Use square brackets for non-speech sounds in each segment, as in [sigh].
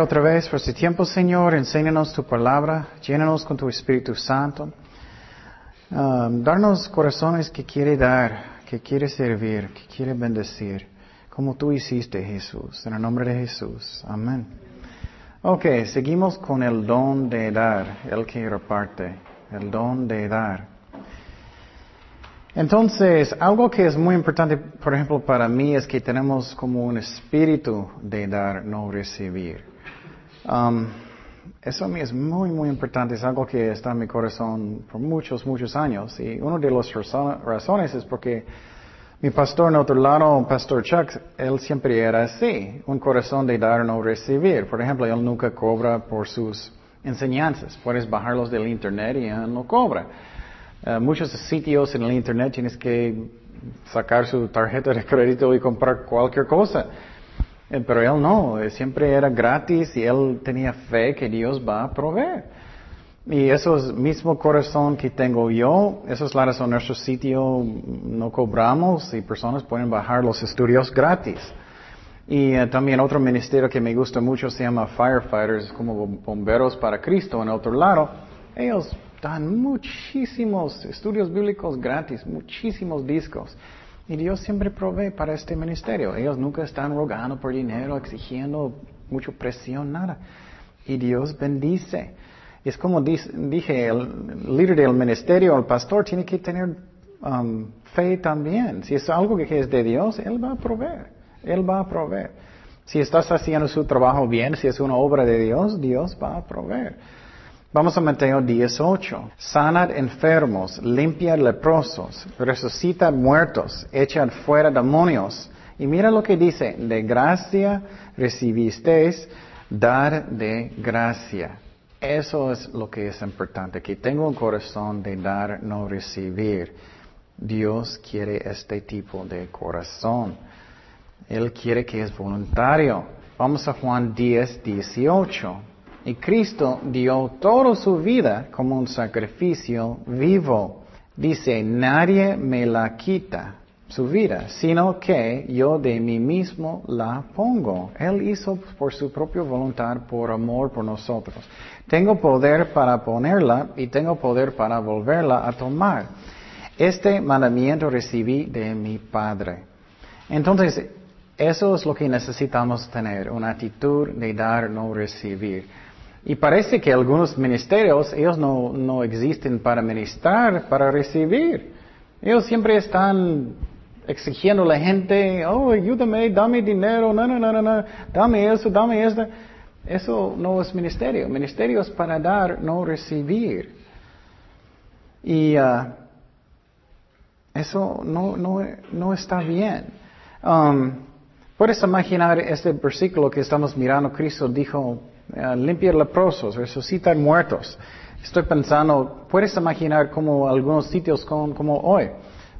Otra vez por este tiempo, Señor. Enséñanos tu palabra. Llénanos con tu Espíritu Santo. Um, darnos corazones que quiere dar, que quiere servir, que quiere bendecir, como tú hiciste, Jesús. En el nombre de Jesús. Amén. Ok, seguimos con el don de dar, el que reparte, el don de dar. Entonces, algo que es muy importante, por ejemplo, para mí es que tenemos como un espíritu de dar, no recibir. Um, eso a mí es muy, muy importante, es algo que está en mi corazón por muchos, muchos años. Y una de las razones es porque mi pastor en otro lado, Pastor Chuck, él siempre era así, un corazón de dar, no recibir. Por ejemplo, él nunca cobra por sus enseñanzas. Puedes bajarlos del internet y él no cobra. Eh, muchos sitios en el Internet tienes que sacar su tarjeta de crédito y comprar cualquier cosa. Eh, pero él no, eh, siempre era gratis y él tenía fe que Dios va a proveer. Y eso es mismo corazón que tengo yo, eso es la razón, nuestro sitio no cobramos y personas pueden bajar los estudios gratis. Y también otro ministerio que me gusta mucho se llama Firefighters, como bomberos para Cristo en otro lado. Ellos dan muchísimos estudios bíblicos gratis, muchísimos discos. Y Dios siempre provee para este ministerio. Ellos nunca están rogando por dinero, exigiendo mucha presión, nada. Y Dios bendice. Es como dije, el líder del ministerio, el pastor, tiene que tener um, fe también. Si es algo que es de Dios, Él va a proveer. Él va a proveer. Si estás haciendo su trabajo bien, si es una obra de Dios, Dios va a proveer. Vamos a Mateo 18. Sanad enfermos, limpia leprosos, resucita muertos, echa fuera demonios. Y mira lo que dice, de gracia recibisteis, dar de gracia. Eso es lo que es importante, que tengo un corazón de dar, no recibir. Dios quiere este tipo de corazón. Él quiere que es voluntario. Vamos a Juan 10, 18. Y Cristo dio toda su vida como un sacrificio vivo. Dice, nadie me la quita su vida, sino que yo de mí mismo la pongo. Él hizo por su propia voluntad, por amor por nosotros. Tengo poder para ponerla y tengo poder para volverla a tomar. Este mandamiento recibí de mi Padre. Entonces, eso es lo que necesitamos tener, una actitud de dar, no recibir. Y parece que algunos ministerios, ellos no, no existen para ministrar, para recibir. Ellos siempre están exigiendo a la gente, oh, ayúdame, dame dinero, no, no, no, no, dame eso, dame esto. Eso no es ministerio. Ministerio es para dar, no recibir. Y uh, eso no, no, no, está bien. Um, Puedes imaginar este versículo que estamos mirando. Cristo dijo, uh, limpiar leprosos, resucitar muertos. Estoy pensando, puedes imaginar como algunos sitios como, como hoy.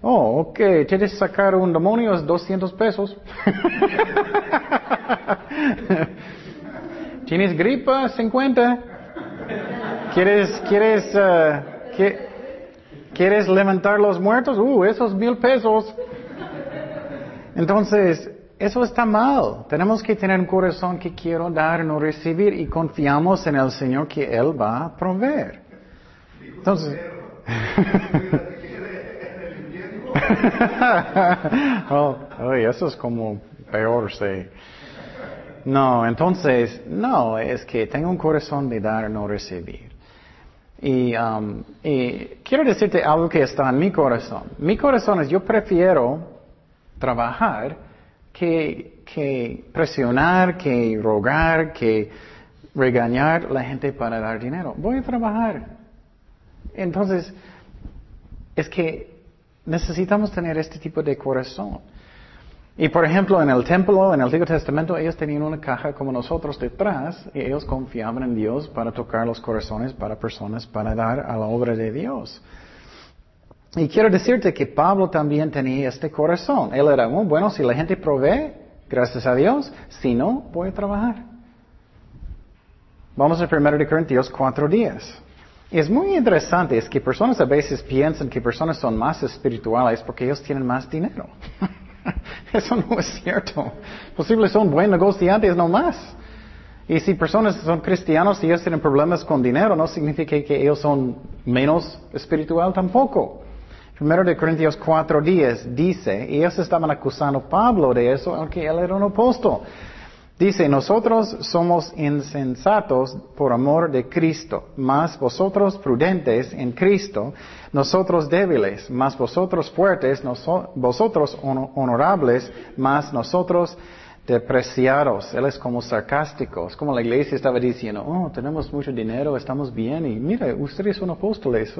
Oh, ok, quieres sacar un demonio es 200 pesos. [laughs] ¿Tienes gripa? 50. ¿Quieres, quieres, uh, ¿Quieres levantar los muertos? Uh, esos mil pesos. Entonces, eso está mal. Tenemos que tener un corazón que quiero dar, no recibir y confiamos en el Señor que Él va a proveer. Entonces, [laughs] oh, eso es como peor, sí. No, entonces, no, es que tengo un corazón de dar, no recibir. Y, um, y quiero decirte algo que está en mi corazón. Mi corazón es, yo prefiero trabajar que, presionar, que rogar, que regañar a la gente para dar dinero. Voy a trabajar. Entonces, es que necesitamos tener este tipo de corazón. Y por ejemplo, en el templo, en el Antiguo Testamento, ellos tenían una caja como nosotros detrás y ellos confiaban en Dios para tocar los corazones para personas, para dar a la obra de Dios. Y quiero decirte que Pablo también tenía este corazón. Él era, oh, bueno, si la gente provee, gracias a Dios, si no, voy a trabajar. Vamos a 1 Corintios 4 días. Es muy interesante, es que personas a veces piensan que personas son más espirituales porque ellos tienen más dinero. [laughs] Eso no es cierto. Posible son buenos negociantes, no más. Y si personas son cristianos y ellos tienen problemas con dinero, no significa que ellos son menos espiritual tampoco. Primero de Corintios 4.10 dice, y ellos estaban acusando a Pablo de eso, aunque él era un apóstol. Dice, nosotros somos insensatos por amor de Cristo, más vosotros prudentes en Cristo, nosotros débiles, más vosotros fuertes, vosotros honorables, más nosotros depreciados. Él es como sarcástico, es como la iglesia estaba diciendo, oh, tenemos mucho dinero, estamos bien, y mira, ustedes son apóstoles.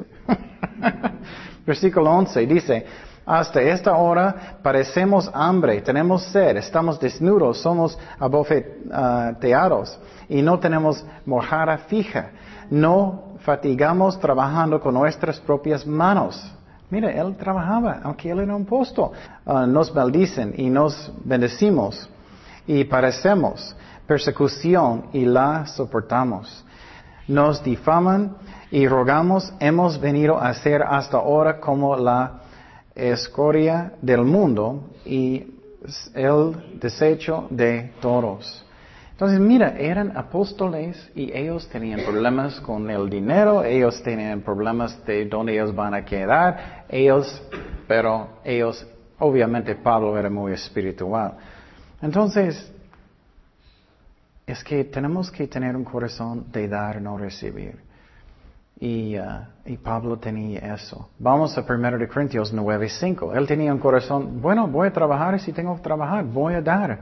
[laughs] Versículo 11 dice, hasta esta hora parecemos hambre, tenemos sed, estamos desnudos, somos abofeteados y no tenemos mojada fija. No fatigamos trabajando con nuestras propias manos. Mira, él trabajaba, aunque él era un apóstol. Ah, nos maldicen y nos bendecimos y parecemos persecución y la soportamos. Nos difaman y rogamos, hemos venido a ser hasta ahora como la escoria del mundo y el desecho de todos. Entonces, mira, eran apóstoles y ellos tenían problemas con el dinero, ellos tenían problemas de dónde ellos van a quedar, ellos, pero ellos, obviamente Pablo era muy espiritual. Entonces, es que tenemos que tener un corazón de dar, no recibir. Y, uh, Pablo tenía eso. Vamos a 1 de Corintios 9:5. Él tenía un corazón, bueno, voy a trabajar si tengo que trabajar, voy a dar.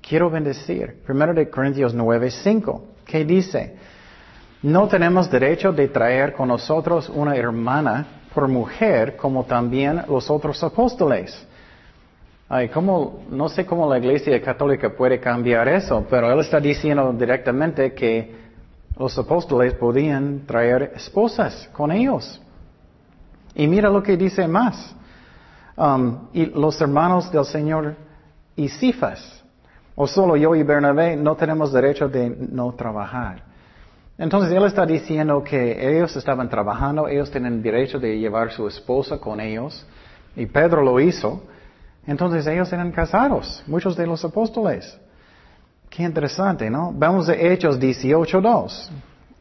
Quiero bendecir. 1 de Corintios 9:5. ¿Qué dice? No tenemos derecho de traer con nosotros una hermana por mujer como también los otros apóstoles. Ay, ¿cómo, no sé cómo la iglesia católica puede cambiar eso, pero él está diciendo directamente que los apóstoles podían traer esposas con ellos. Y mira lo que dice más. Um, y los hermanos del Señor y Cifas, o solo yo y Bernabé, no tenemos derecho de no trabajar. Entonces él está diciendo que ellos estaban trabajando, ellos tienen derecho de llevar su esposa con ellos, y Pedro lo hizo. Entonces ellos eran casados, muchos de los apóstoles. Qué interesante, ¿no? Vamos a Hechos 18.2.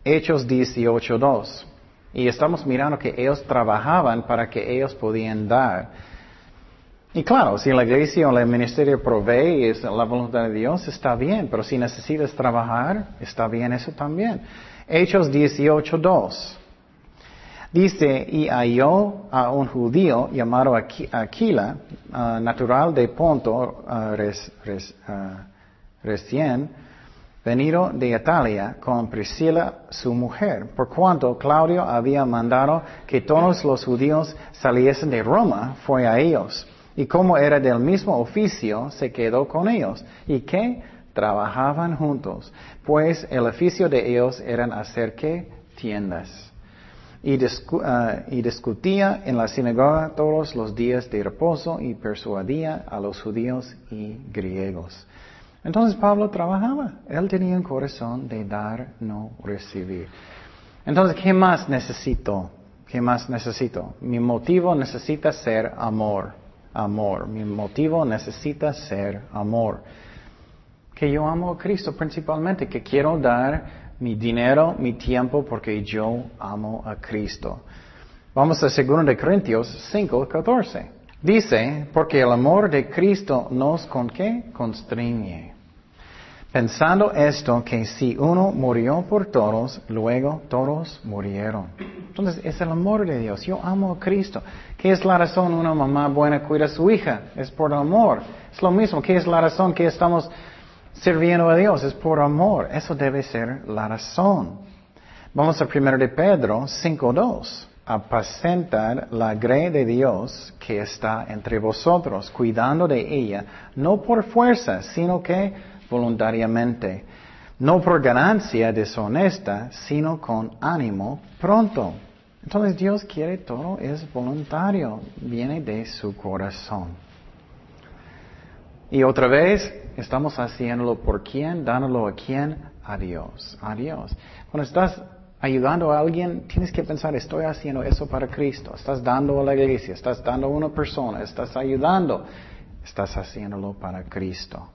Hechos 18.2. Y estamos mirando que ellos trabajaban para que ellos podían dar. Y claro, si la iglesia o el ministerio provee es la voluntad de Dios, está bien, pero si necesitas trabajar, está bien eso también. Hechos 18.2. Dice, y halló a un judío llamado Aquila, uh, natural de Ponto, uh, recién venido de Italia con Priscila su mujer, por cuanto Claudio había mandado que todos los judíos saliesen de Roma, fue a ellos. Y como era del mismo oficio, se quedó con ellos. ¿Y qué? Trabajaban juntos, pues el oficio de ellos eran hacer qué? Tiendas. Y, ah, y, discutía en la sinagoga todos los días de reposo y persuadía a los judíos y griegos. Entonces Pablo trabajaba. Él tenía un corazón de dar, no recibir. Entonces, ¿qué más necesito? ¿Qué más necesito? Mi motivo necesita ser amor. Amor. Mi motivo necesita ser amor. Que yo amo a Cristo principalmente, que quiero dar mi dinero, mi tiempo, porque yo amo a Cristo. Vamos a 2 de Corintios 5, 14. Dice, porque el amor de Cristo nos con qué? Constriñe. Pensando esto, que si uno murió por todos, luego todos murieron. Entonces, es el amor de Dios. Yo amo a Cristo. ¿Qué es la razón una mamá buena cuida a su hija? Es por amor. Es lo mismo. ¿Qué es la razón que estamos sirviendo a Dios? Es por amor. Eso debe ser la razón. Vamos a 1 de Pedro 5.2. Apacentar la grey de Dios que está entre vosotros, cuidando de ella, no por fuerza, sino que voluntariamente, no por ganancia deshonesta, sino con ánimo pronto. Entonces Dios quiere todo, es voluntario, viene de su corazón. Y otra vez, estamos haciéndolo por quién, dándolo a quién, a Dios, a Dios. Cuando estás ayudando a alguien, tienes que pensar, estoy haciendo eso para Cristo, estás dando a la iglesia, estás dando a una persona, estás ayudando, estás haciéndolo para Cristo.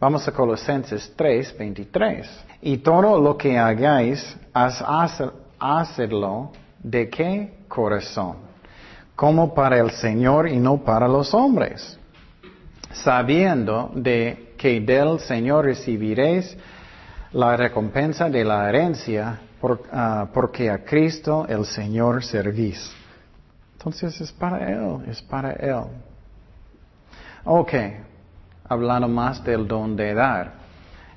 Vamos a Colosenses 3, 23. Y todo lo que hagáis, haz, hacerlo de qué corazón, como para el Señor y no para los hombres, sabiendo de que del Señor recibiréis la recompensa de la herencia, ah, porque a Cristo el Señor servís. Entonces es para Él, es para Él. Ok, hablando más del don de dar.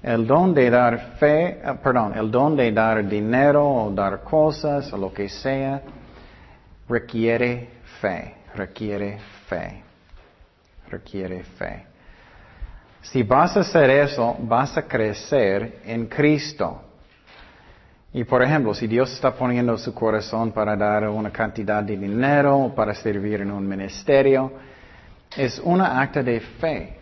El don de dar fe, ah, perdón, el don de dar dinero o dar cosas o lo que sea, requiere fe, requiere fe, requiere fe. Si vas a hacer eso, vas a crecer en Cristo. Y por ejemplo, si Dios está poniendo su corazón para dar una cantidad de dinero o para servir en un ministerio, es una acta de fe.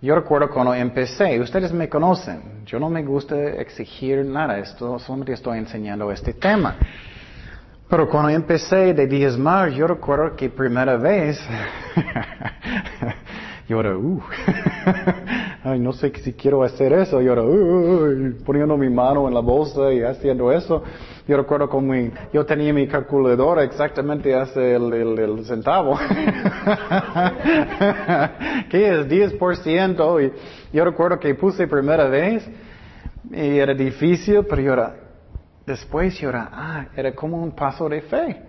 Yo recuerdo cuando empecé, ustedes me conocen, yo no me gusta exigir nada, esto solamente estoy enseñando este tema. Pero cuando empecé de diezmar, yo recuerdo que primera vez, [laughs] yo era, uh, [laughs] ay, no sé si quiero hacer eso, yo era, uh, poniendo mi mano en la bolsa y haciendo eso. Yo recuerdo como yo tenía mi calculadora exactamente hace el, centavo. [laughs] que es 10%. Y yo recuerdo que puse primera vez y era difícil, pero yo era, después yo era, ah, era como un paso de fe.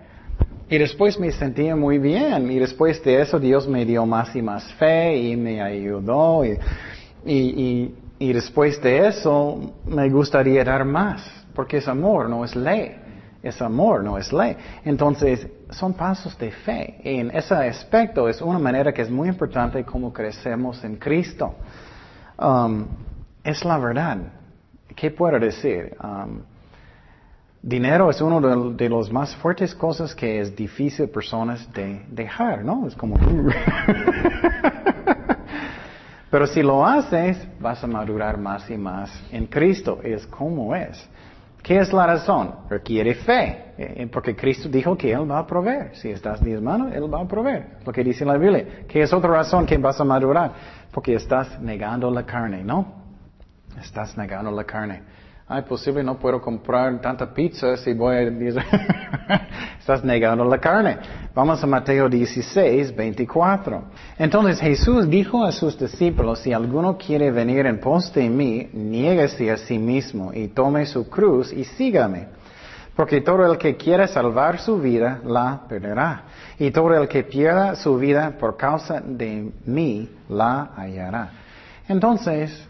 Y después me sentía muy bien. Y después de eso Dios me dio más y más fe y me ayudó. y, y, y después de eso me gustaría dar más porque es amor, no es ley. Es amor, no es ley. Entonces, son pasos de fe. en ese aspecto es una manera que es muy importante cómo crecemos en Cristo. Um, es la verdad. ¿Qué puedo decir? Um, dinero es una de, de las más fuertes cosas que es difícil personas de dejar, ¿no? Es como... [laughs] Pero si lo haces, vas a madurar más y más en Cristo. Es como es. ¿Qué es la razón? Requiere fe, eh, porque Cristo dijo que Él va a proveer. Si estás diezmando, Él va a proveer. Lo que dice la Biblia. ¿Qué es otra razón que vas a madurar? Porque estás negando la carne, ¿no? Estás negando la carne. Ay, posible no puedo comprar tanta pizza si voy a... [laughs] Estás negando la carne. Vamos a Mateo 16, 24. Entonces Jesús dijo a sus discípulos, si alguno quiere venir en pos de mí, niéguese a sí mismo y tome su cruz y sígame. Porque todo el que quiera salvar su vida, la perderá. Y todo el que pierda su vida por causa de mí, la hallará. Entonces,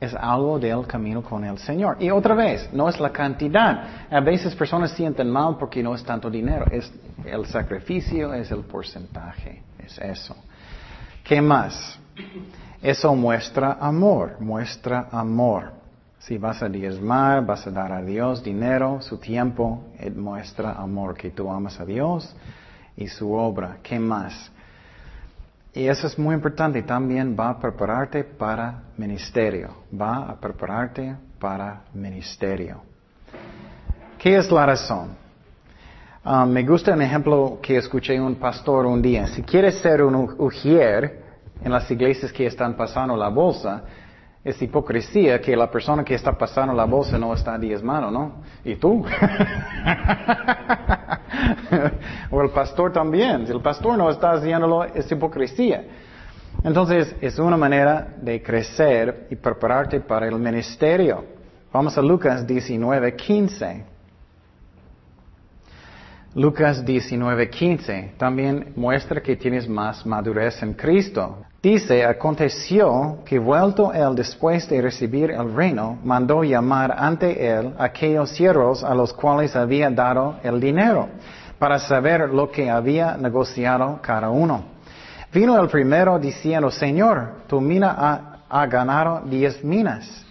es algo del camino con el Señor. Y otra vez, no es la cantidad. A veces personas sienten mal porque no es tanto dinero, es el sacrificio, es el porcentaje, es eso. ¿Qué más? Eso muestra amor, muestra amor. Si vas a diezmar, vas a dar a Dios dinero, su tiempo, muestra amor, que tú amas a Dios y su obra. ¿Qué más? Y eso es muy importante. También va a prepararte para ministerio. Va a prepararte para ministerio. ¿Qué es la razón? Um, me gusta un ejemplo que escuché un pastor un día. Si quieres ser un ujier en las iglesias que están pasando la bolsa, es hipocresía que la persona que está pasando la bolsa no está diezmando, ¿no? ¿Y tú? [laughs] o el pastor también. Si el pastor no está haciéndolo, es hipocresía. Entonces, es una manera de crecer y prepararte para el ministerio. Vamos a Lucas 19, 15. Lucas 19, 15 también muestra que tienes más madurez en Cristo. Dice, aconteció que vuelto él después de recibir el reino, mandó llamar ante él aquellos siervos a los cuales había dado el dinero, para saber lo que había negociado cada uno. Vino el primero diciendo, Señor, tu mina ha, ganado diez minas.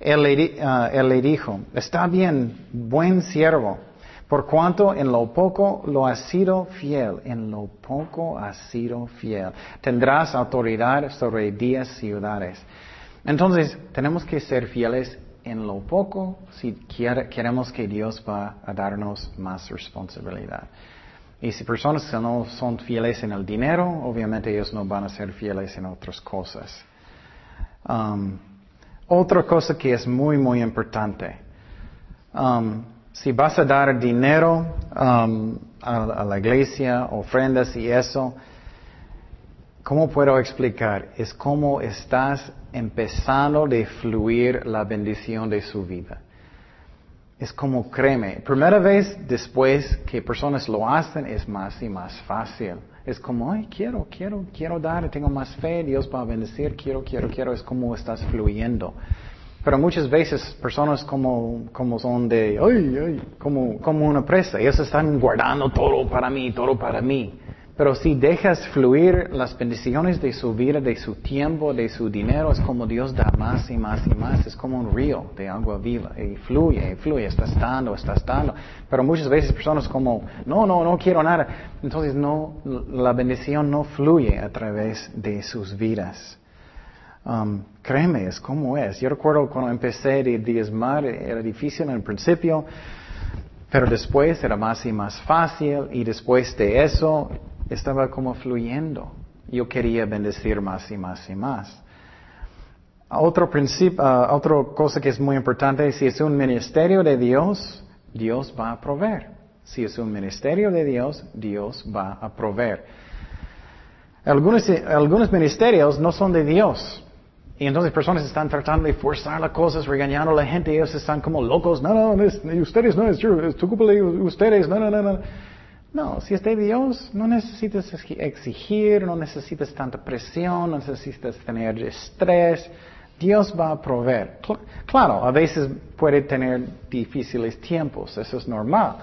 Él le, ah, él le dijo, está bien, buen siervo por cuanto en lo poco lo has sido fiel, en lo poco has sido fiel. Tendrás autoridad sobre diez ciudades. Entonces, tenemos que ser fieles en lo poco si queremos que Dios va a darnos más responsabilidad. Y si personas no son fieles en el dinero, obviamente ellos no van a ser fieles en otras cosas. Um, otra cosa que es muy, muy importante. Um, si vas a dar dinero um, a, a, la iglesia, ofrendas y eso, ¿cómo puedo explicar? Es como estás empezando de fluir la bendición de su vida. Es como créeme, primera vez después que personas lo hacen es más y más fácil. Es como, ay, quiero, quiero, quiero dar, tengo más fe, Dios va a bendecir, quiero, quiero, quiero, es como estás fluyendo. Pero muchas veces personas como, como son de, ay, ay, como, como una presa, ellos están guardando todo para mí, todo para mí. Pero si dejas fluir las bendiciones de su vida, de su tiempo, de su dinero, es como Dios da más y más y más. Es como un río de agua viva. Y fluye, fluye, estás dando, estás dando. Pero muchas veces personas como, no, no, no quiero nada. Entonces no, la bendición no fluye a través de sus vidas. Um, créeme, es como es. Yo recuerdo cuando empecé a diezmar, era difícil en el principio, pero después era más y más fácil y después de eso estaba como fluyendo. Yo quería bendecir más y más y más. Otro principio, uh, otra cosa que es muy importante, si es un ministerio de Dios, Dios va a proveer. Si es un ministerio de Dios, Dios va a proveer. Algunos, algunos ministerios no son de Dios. Y entonces personas están tratando de forzar las cosas, regañando a la gente, ellos están como locos. No, no, ustedes no, es tu culpa de ustedes, no, no, no, no. No, si es Dios, no necesitas exigir, no necesitas tanta presión, no necesitas tener estrés. Dios va a proveer. Claro, a veces puede tener difíciles tiempos, eso es normal,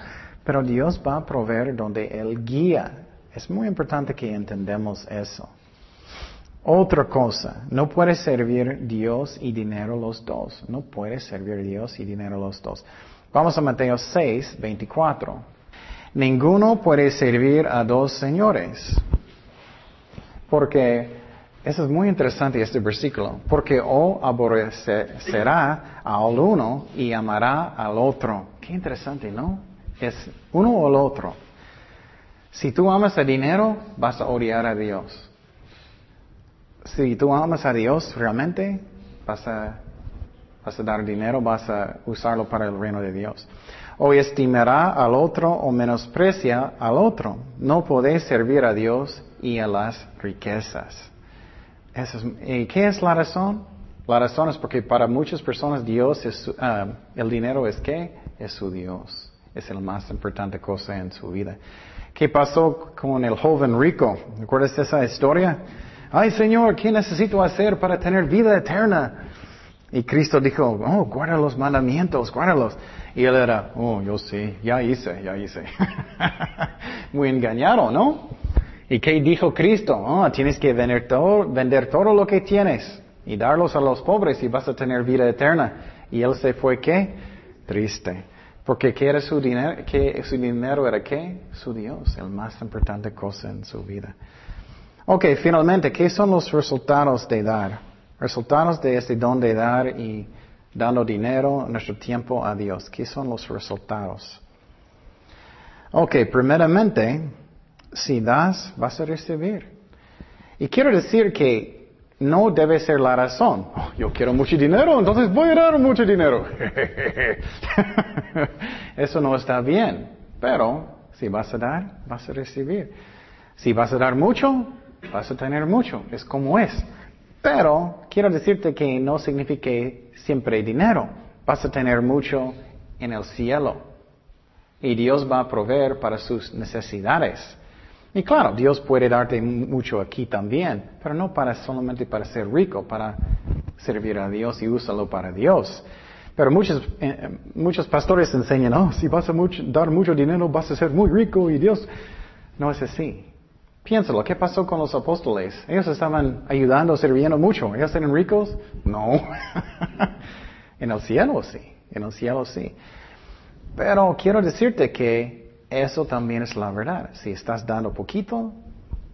pero Dios va a proveer donde Él guía. Es muy importante que entendamos eso. Otra cosa, no puede servir Dios y dinero los dos. No puede servir Dios y dinero los dos. Vamos a Mateo 6, 24. Ninguno puede servir a dos señores. Porque, eso es muy interesante este versículo, porque o aborrecerá al uno y amará al otro. Qué interesante, ¿no? Es uno o el otro. Si tú amas el dinero, vas a odiar a Dios. Si tú amas a Dios realmente, vas a, vas a dar dinero, vas a usarlo para el reino de Dios o estimará al otro o menosprecia al otro. No podéis servir a Dios y a las riquezas. ¿Y qué es la razón? La razón es porque para muchas personas Dios es, ah, el dinero es qué? Es su Dios. Es la más importante cosa en su vida. ¿Qué pasó con el joven rico? ¿Recuerdas esa historia? Ay Señor, ¿qué necesito hacer para tener vida eterna? Y Cristo dijo, oh, guarda los mandamientos, guárdalos. Y él era, oh, yo sí, ya hice, ya hice. [laughs] Muy engañado, ¿no? ¿Y qué dijo Cristo? Oh, tienes que vender todo, vender todo lo que tienes y darlos a los pobres y vas a tener vida eterna. Y él se fue, ¿qué? Triste. Porque ¿qué era su dinero? ¿Qué, su dinero era qué? Su Dios, el más importante cosa en su vida. Ok, finalmente, ¿qué son los resultados de dar? Resultados de este don de dar y dando dinero, nuestro tiempo a Dios. ¿Qué son los resultados? Ok, primeramente, si das, vas a recibir. Y quiero decir que no debe ser la razón. Oh, yo quiero mucho dinero, entonces voy a dar mucho dinero. [laughs] Eso no está bien. Pero si vas a dar, vas a recibir. Si vas a dar mucho, vas a tener mucho. Es como es. Pero quiero decirte que no significa siempre dinero. Vas a tener mucho en el cielo. Y Dios va a proveer para sus necesidades. Y claro, Dios puede darte mucho aquí también, pero no para solamente para ser rico, para servir a Dios y úsalo para Dios. Pero muchos, eh, muchos pastores enseñan, oh, si vas a dar mucho dinero vas a ser muy rico y Dios no es así. Piénsalo, ¿qué pasó con los apóstoles? Ellos estaban ayudando, sirviendo mucho. ¿Ellos eran ricos? No. [laughs] en el cielo sí, en el cielo sí. Pero quiero decirte que eso también es la verdad. Si estás dando poquito,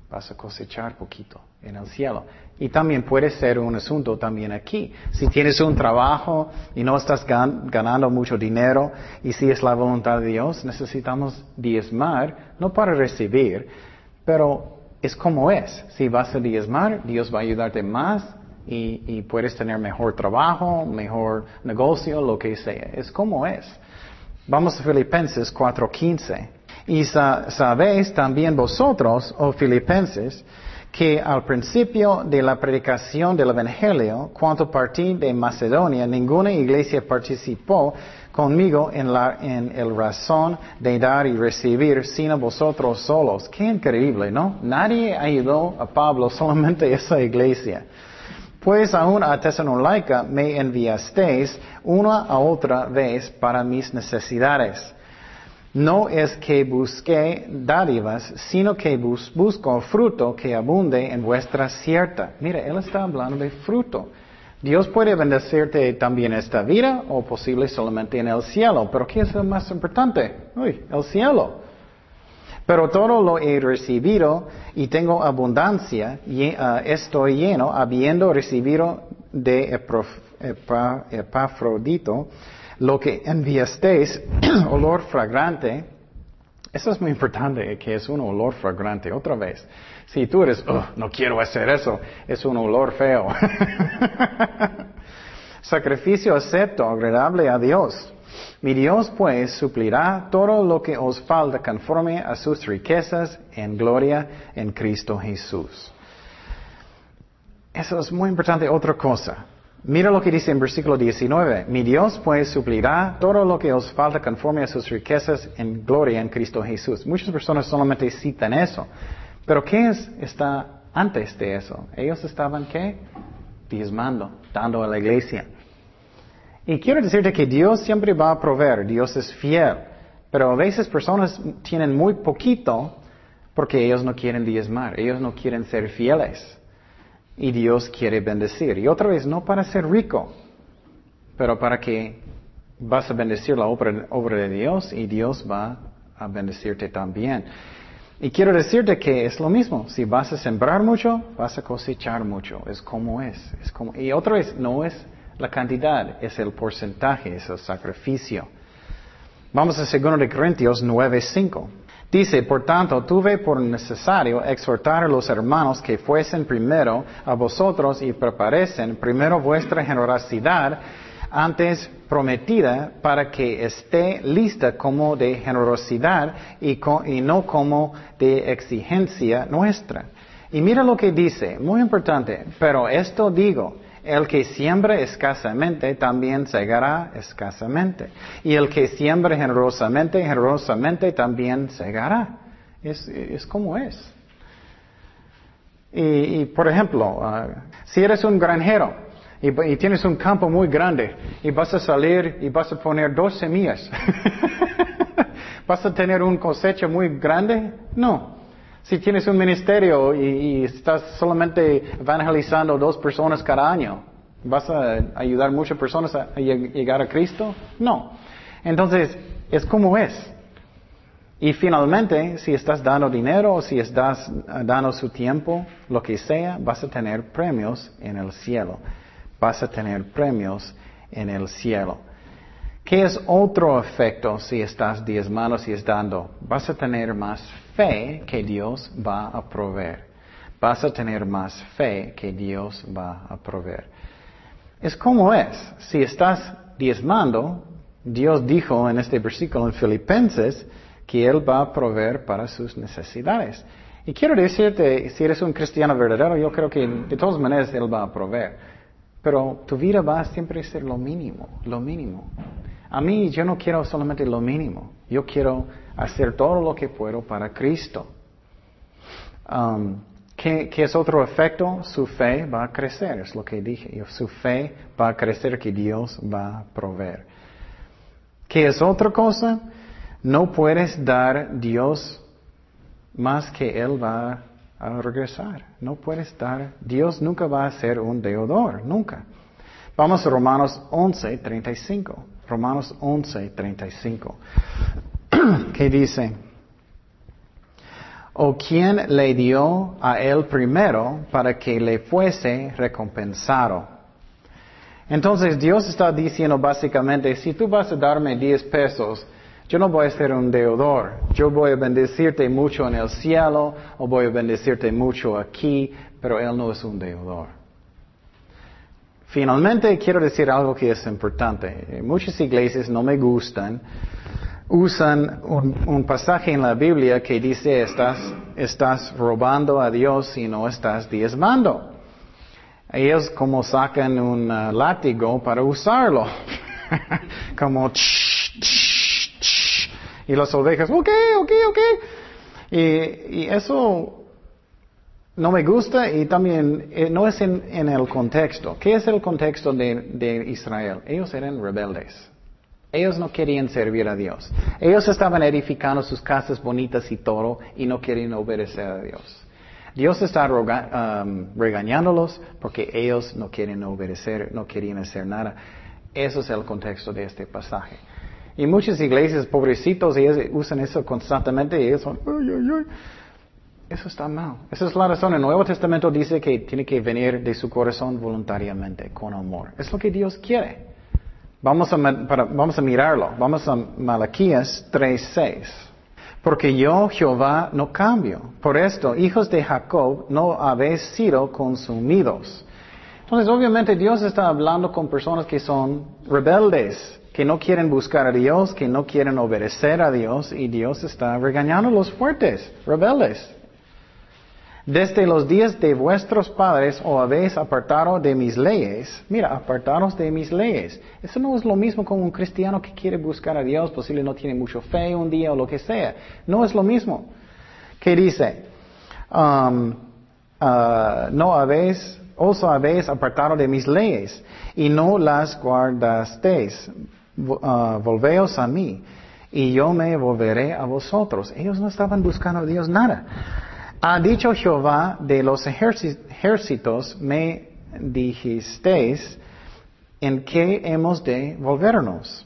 vas a cosechar poquito en el cielo. Y también puede ser un asunto también aquí. Si tienes un trabajo y no estás ganando mucho dinero, y si es la voluntad de Dios, necesitamos diezmar, no para recibir, pero es como es. Si vas a diezmar, Dios va a ayudarte más y, puedes tener mejor trabajo, mejor negocio, lo que sea. Es como es. Vamos a Filipenses 4:15. Y sabéis también vosotros, oh Filipenses, que al principio de la predicación del Evangelio, cuando partí de Macedonia, ninguna iglesia participó conmigo en, la, en el razón de dar y recibir, sino vosotros solos. Qué increíble, ¿no? Nadie ayudó a Pablo, [laughs] solamente esa iglesia. Pues aún a Tesalónica me enviasteis una a otra vez para mis necesidades no es que busque dádivas, sino que busco fruto que abunde en vuestra cierta. Mira, Él está hablando de fruto. Dios puede bendecirte también esta vida o posible solamente en el cielo. Pero ¿qué es lo más importante? Uy, el cielo. Pero todo lo he recibido y tengo abundancia y uh, estoy lleno, habiendo recibido de Epafrodito lo que enviasteis, [clears throat] olor fragrante, eso es muy importante, que es un olor fragrante. Otra vez, si tú eres, oh, no quiero hacer eso, es un olor feo. [laughs] Sacrificio acepto, agradable a Dios. Mi Dios pues suplirá todo lo que os falta conforme a sus riquezas en gloria en Cristo Jesús. Eso es muy importante. Otra cosa, Mira lo que dice en versículo 19. Mi Dios pues suplirá todo lo que os falta conforme a sus riquezas en gloria en Cristo Jesús. Muchas personas solamente citan eso. Pero ¿qué es, está antes de eso? Ellos estaban ¿qué? Diezmando, dando a la iglesia. Y quiero decirte que Dios siempre va a proveer, Dios es fiel. Pero a veces personas tienen muy poquito porque ellos no quieren diezmar, ellos no quieren ser fieles. Y Dios quiere bendecir. Y otra vez, no para ser rico, pero para que vas a bendecir la obra, de Dios y Dios va a bendecirte también. Y quiero decirte que es lo mismo. Si vas a sembrar mucho, vas a cosechar mucho. Es como es. es como, y otra vez, no es la cantidad, es el porcentaje, es el sacrificio. Vamos a 2 de Corintios 9:5. Dice, por tanto, tuve por necesario exhortar a los hermanos que fuesen primero a vosotros y preparesen primero vuestra generosidad antes prometida para que esté lista como de generosidad y, y no como de exigencia nuestra. Y mira lo que dice, muy importante, pero esto digo, el que siembra escasamente también segará escasamente. Y el que siembra generosamente, generosamente también segará. Es, es como es. Y, por ejemplo, ah, si eres un granjero y, tienes un campo muy grande y vas a salir y vas a poner dos semillas, [laughs] ¿vas a tener un cosecha muy grande? No. Si tienes un ministerio y, estás solamente evangelizando dos personas cada año, ¿vas a ayudar muchas personas a, llegar a Cristo? No. Entonces, es como es. Y finalmente, si estás dando dinero o si estás dando su tiempo, lo que sea, vas a tener premios en el cielo. Vas a tener premios en el cielo. ¿Qué es otro efecto si estás diezmando, si estás dando? Vas a tener más fe que Dios va a proveer. Vas a tener más fe que Dios va a proveer. Es como es. Si estás diezmando, Dios dijo en este versículo en Filipenses que Él va a proveer para sus necesidades. Y quiero decirte, si eres un cristiano verdadero, yo creo que de todas maneras Él va a proveer. Pero tu vida va a siempre ser lo mínimo, lo mínimo. A mí yo no quiero solamente lo mínimo. Yo quiero hacer todo lo que puedo para Cristo. Um, ¿qué, es otro efecto? Su fe va a crecer, es lo que dije. Su fe va a crecer que Dios va a proveer. ¿Qué es otra cosa? No puedes dar Dios más que Él va a regresar. No puedes dar. Dios nunca va a ser un deudor, nunca. Vamos a Romanos 11, 35. Romanos 11, 35. [clears throat] que dice, o quién le dio a él primero para que le fuese recompensado. Entonces Dios está diciendo básicamente, si tú vas a darme 10 pesos, yo no voy a ser un deudor, yo voy a bendecirte mucho en el cielo o voy a bendecirte mucho aquí, pero Él no es un deudor. Finalmente quiero decir algo que es importante. Muchas iglesias no me gustan. Usan un, pasaje en la Biblia que dice estás, estás robando a Dios y no estás diezmando. Ellos como sacan un uh, látigo para usarlo. [laughs] como y las ovejas, ok, ok, ok. Y, eso no me gusta y también eh, no es en, el contexto. ¿Qué es el contexto de, Israel? Ellos eran rebeldes. Ellos no querían servir a Dios. Ellos estaban edificando sus casas bonitas y todo y no querían obedecer a Dios. Dios está um, regañándolos porque ellos no quieren obedecer, no querían hacer nada. Eso es el contexto de este pasaje. Y muchas iglesias, pobrecitos, ellos usan eso constantemente y ellos son, Eso está mal. Esa es la razón. El Nuevo Testamento dice que tiene que venir de su corazón voluntariamente, con amor. Es lo que Dios quiere. Vamos a, vamos a mirarlo. Vamos a Malaquías 3.6. Porque yo, Jehová, no cambio. Por esto, hijos de Jacob, no habéis sido consumidos. Entonces, obviamente, Dios está hablando con personas que son rebeldes que no quieren buscar a Dios, que no quieren obedecer a Dios y Dios está regañando a los fuertes, rebeldes. Desde los días de vuestros padres os habéis apartado de mis leyes. Mira, apartaros de mis leyes. Eso no es lo mismo con un cristiano que quiere buscar a Dios, posible no tiene mucho fe un día o lo que sea. No es lo mismo. ¿Qué dice? Um, uh, no habéis, os habéis apartado de mis leyes y no las guardasteis. Ah, volveos a mí y yo me volveré a vosotros. Ellos no estaban buscando a Dios nada. Ha dicho Jehová de los ejércitos, me dijisteis, ¿en qué hemos de volvernos?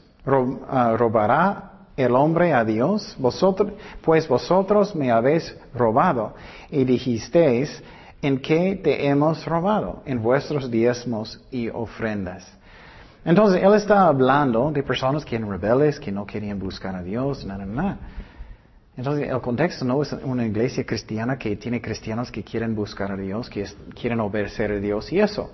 Ah, ¿Robará el hombre a Dios? Vosotros, pues vosotros me habéis robado y dijisteis, ¿en qué te hemos robado? En vuestros diezmos y ofrendas. Entonces, él está hablando de personas que eran rebeldes, que no querían buscar a Dios, nada, nada. Entonces, el contexto no es una iglesia cristiana que tiene cristianos que quieren buscar a Dios, que quieren obedecer a Dios y eso.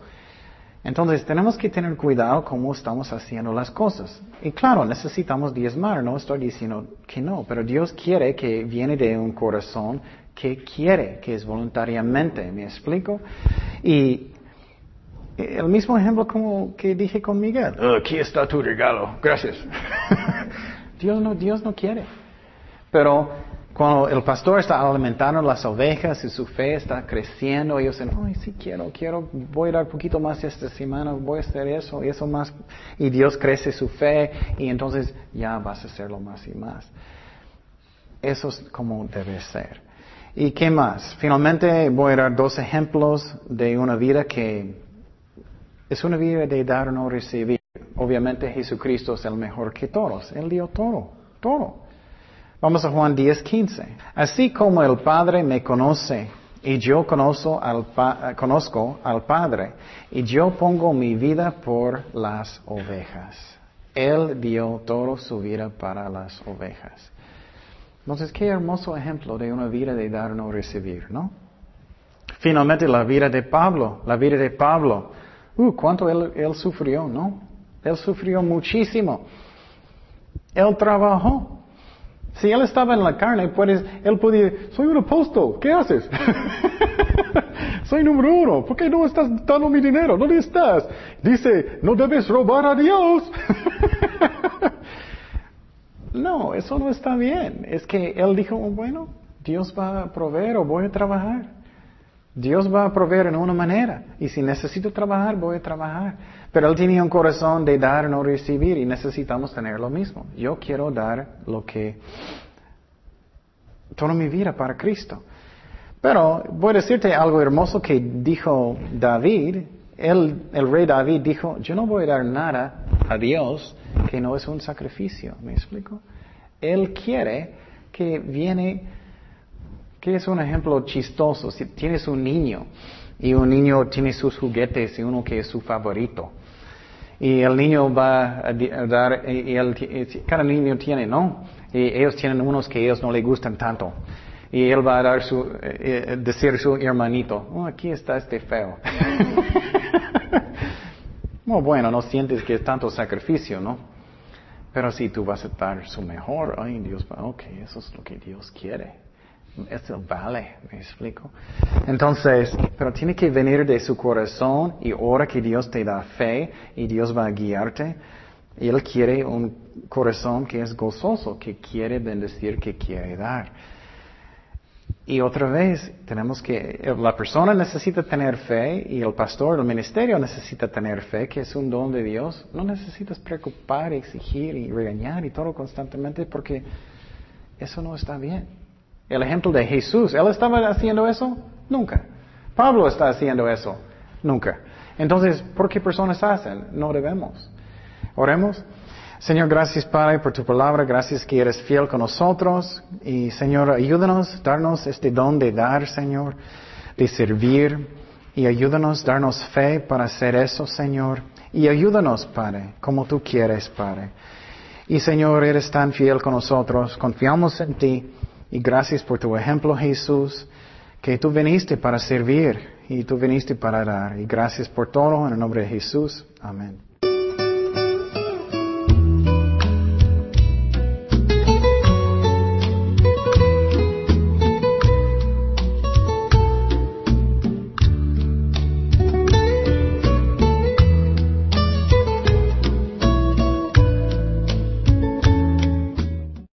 Entonces, tenemos que tener cuidado cómo estamos haciendo las cosas. Y claro, necesitamos diezmar, no estoy diciendo que no, pero Dios quiere que viene de un corazón que quiere, que es voluntariamente, ¿me explico? Y el mismo ejemplo como que dije con Miguel. Aquí está tu regalo, gracias. [laughs] Dios no, Dios no quiere. Pero cuando el pastor está alimentando las ovejas y su fe está creciendo, ellos dicen, ay, sí quiero, quiero, voy a dar un poquito más esta semana, voy a hacer eso y eso más. Y Dios crece su fe y entonces ya vas a hacerlo más y más. Eso es como debe ser. ¿Y qué más? Finalmente voy a dar dos ejemplos de una vida que es una vida de dar o no recibir. Obviamente Jesucristo es el mejor que todos. Él dio todo, todo. Vamos a Juan 10, 15. Así como el Padre me conoce y yo conozco al, conozco al Padre y yo pongo mi vida por las ovejas. Él dio todo su vida para las ovejas. Entonces, qué hermoso ejemplo de una vida de dar no recibir, ¿no? Finalmente, la vida de Pablo, la vida de Pablo. Uh, cuánto él, él sufrió, ¿no? Él sufrió muchísimo. Él trabajó. Si él estaba en la carne, puedes, él podía, soy un apóstol, ¿qué haces? [laughs] soy número uno, ¿por qué no estás dando mi dinero? ¿Dónde estás? Dice, no debes robar a Dios. [laughs] no, eso no está bien. Es que él dijo, bueno, Dios va a proveer o voy a trabajar. Dios va a proveer en una manera. Y si necesito trabajar, voy a trabajar. Pero Él tenía un corazón de dar, no recibir. Y necesitamos tener lo mismo. Yo quiero dar lo que... Toda mi vida para Cristo. Pero voy a decirte algo hermoso que dijo David. el rey David dijo, yo no voy a dar nada a Dios que no es un sacrificio. ¿Me explico? Él quiere que viene ¿Qué es un ejemplo chistoso? Si tienes un niño y un niño tiene sus juguetes y uno que es su favorito. Y el niño va a dar, y cada niño tiene, ¿no? Y ellos tienen unos que ellos no le gustan tanto. Y él va a dar su, eh, eh, decir su hermanito, oh, aquí está este feo. Bueno, [laughs] bueno, no sientes que es tanto sacrificio, ¿no? Pero si tú vas a dar su mejor, ay, Dios, ok, eso es lo que Dios quiere. Eso vale, me explico. Entonces, pero tiene que venir de su corazón y ahora que Dios te da fe y Dios va a guiarte. Él quiere un corazón que es gozoso, que quiere bendecir, que quiere dar. Y otra vez, tenemos que, la persona necesita tener fe y el pastor, el ministerio necesita tener fe, que es un don de Dios. No necesitas preocupar, exigir y regañar y todo constantemente porque eso no está bien. El ejemplo de Jesús, ¿él estaba haciendo eso? Nunca. Pablo está haciendo eso? Nunca. Entonces, ¿por qué personas hacen? No debemos. Oremos. Señor, gracias Padre por tu palabra, gracias que eres fiel con nosotros y Señor, ayúdanos, darnos este don de dar, Señor, de servir y ayúdanos, darnos fe para hacer eso, Señor, y ayúdanos, Padre, como tú quieres, Padre. Y Señor, eres tan fiel con nosotros, confiamos en ti y gracias por tu ejemplo, Jesús, que tú viniste para servir y tú viniste para dar. Y gracias por todo en el nombre de Jesús. Amén.